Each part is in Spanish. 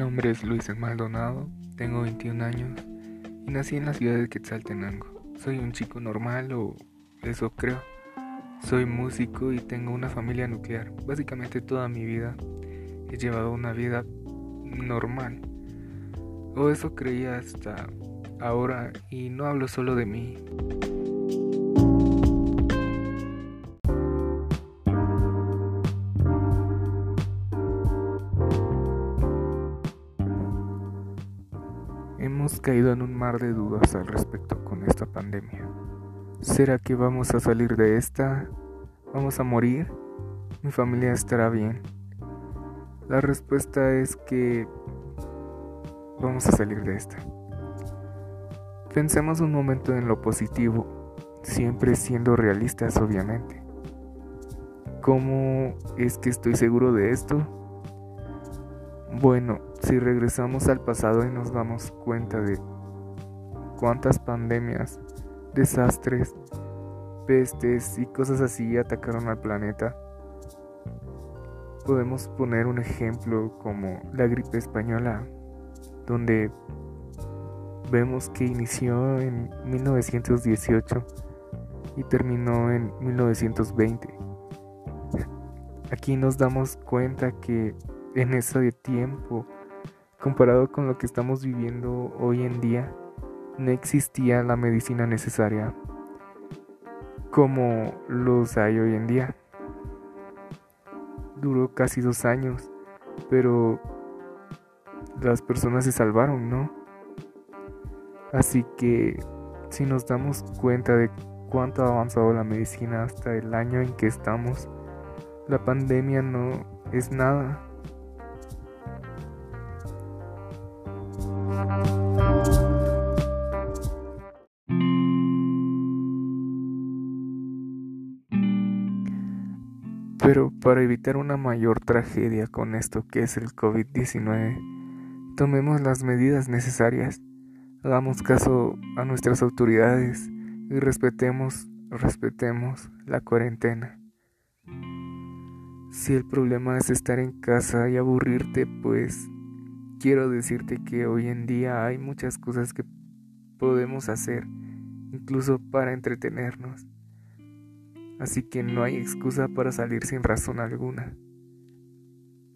nombre es Luis Maldonado, tengo 21 años y nací en la ciudad de Quetzaltenango. Soy un chico normal o eso creo. Soy músico y tengo una familia nuclear. Básicamente toda mi vida he llevado una vida normal. O eso creía hasta ahora y no hablo solo de mí. Hemos caído en un mar de dudas al respecto con esta pandemia. ¿Será que vamos a salir de esta? ¿Vamos a morir? ¿Mi familia estará bien? La respuesta es que vamos a salir de esta. Pensemos un momento en lo positivo, siempre siendo realistas obviamente. ¿Cómo es que estoy seguro de esto? Bueno, si regresamos al pasado y nos damos cuenta de cuántas pandemias, desastres, pestes y cosas así atacaron al planeta, podemos poner un ejemplo como la gripe española, donde vemos que inició en 1918 y terminó en 1920. Aquí nos damos cuenta que en ese tiempo, comparado con lo que estamos viviendo hoy en día, no existía la medicina necesaria como los hay hoy en día. Duró casi dos años, pero las personas se salvaron, ¿no? Así que si nos damos cuenta de cuánto ha avanzado la medicina hasta el año en que estamos, la pandemia no es nada. Pero para evitar una mayor tragedia con esto que es el COVID-19, tomemos las medidas necesarias, hagamos caso a nuestras autoridades y respetemos, respetemos la cuarentena. Si el problema es estar en casa y aburrirte, pues quiero decirte que hoy en día hay muchas cosas que podemos hacer, incluso para entretenernos así que no hay excusa para salir sin razón alguna.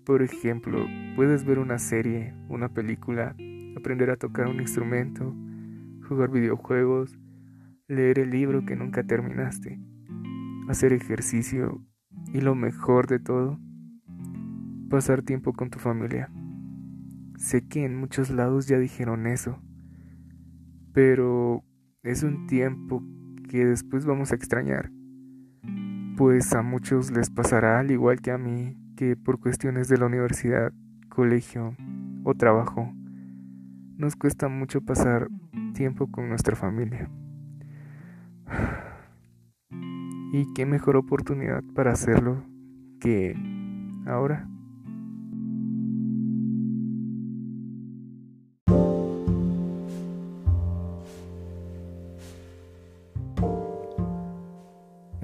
Por ejemplo, puedes ver una serie, una película, aprender a tocar un instrumento, jugar videojuegos, leer el libro que nunca terminaste, hacer ejercicio y lo mejor de todo, pasar tiempo con tu familia. Sé que en muchos lados ya dijeron eso, pero es un tiempo que después vamos a extrañar pues a muchos les pasará al igual que a mí que por cuestiones de la universidad, colegio o trabajo nos cuesta mucho pasar tiempo con nuestra familia. Y qué mejor oportunidad para hacerlo que ahora.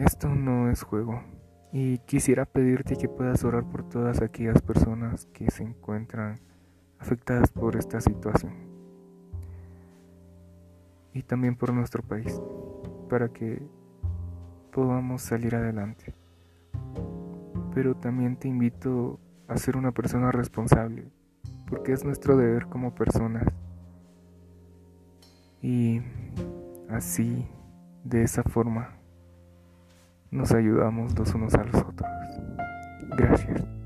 Esto no es juego y quisiera pedirte que puedas orar por todas aquellas personas que se encuentran afectadas por esta situación y también por nuestro país para que podamos salir adelante. Pero también te invito a ser una persona responsable porque es nuestro deber como personas y así de esa forma nos ayudamos los unos a los otros. Gracias.